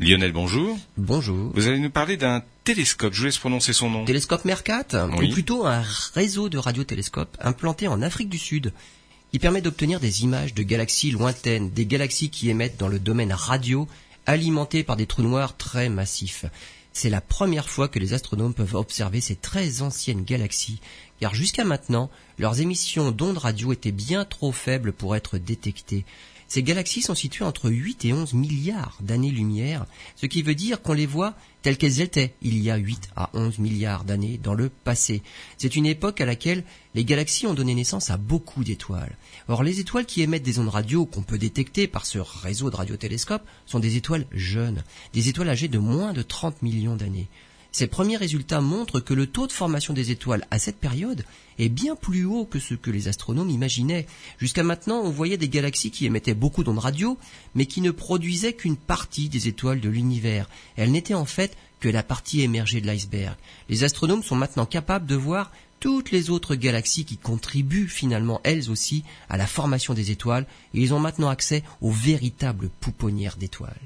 Lionel, bonjour. Bonjour. Vous allez nous parler d'un télescope, je vous laisse prononcer son nom. Télescope Mercat, Oui. ou plutôt un réseau de radiotélescopes implanté en Afrique du Sud, qui permet d'obtenir des images de galaxies lointaines, des galaxies qui émettent dans le domaine radio, alimentées par des trous noirs très massifs. C'est la première fois que les astronomes peuvent observer ces très anciennes galaxies, car jusqu'à maintenant, leurs émissions d'ondes radio étaient bien trop faibles pour être détectées. Ces galaxies sont situées entre 8 et 11 milliards d'années-lumière, ce qui veut dire qu'on les voit telles qu'elles étaient il y a 8 à 11 milliards d'années dans le passé. C'est une époque à laquelle les galaxies ont donné naissance à beaucoup d'étoiles. Or, les étoiles qui émettent des ondes radio qu'on peut détecter par ce réseau de radiotélescopes sont des étoiles jeunes, des étoiles âgées de moins de 30 d'années. Ces premiers résultats montrent que le taux de formation des étoiles à cette période est bien plus haut que ce que les astronomes imaginaient. Jusqu'à maintenant, on voyait des galaxies qui émettaient beaucoup d'ondes radio, mais qui ne produisaient qu'une partie des étoiles de l'univers. Elles n'étaient en fait que la partie émergée de l'iceberg. Les astronomes sont maintenant capables de voir toutes les autres galaxies qui contribuent finalement elles aussi à la formation des étoiles, et ils ont maintenant accès aux véritables pouponnières d'étoiles.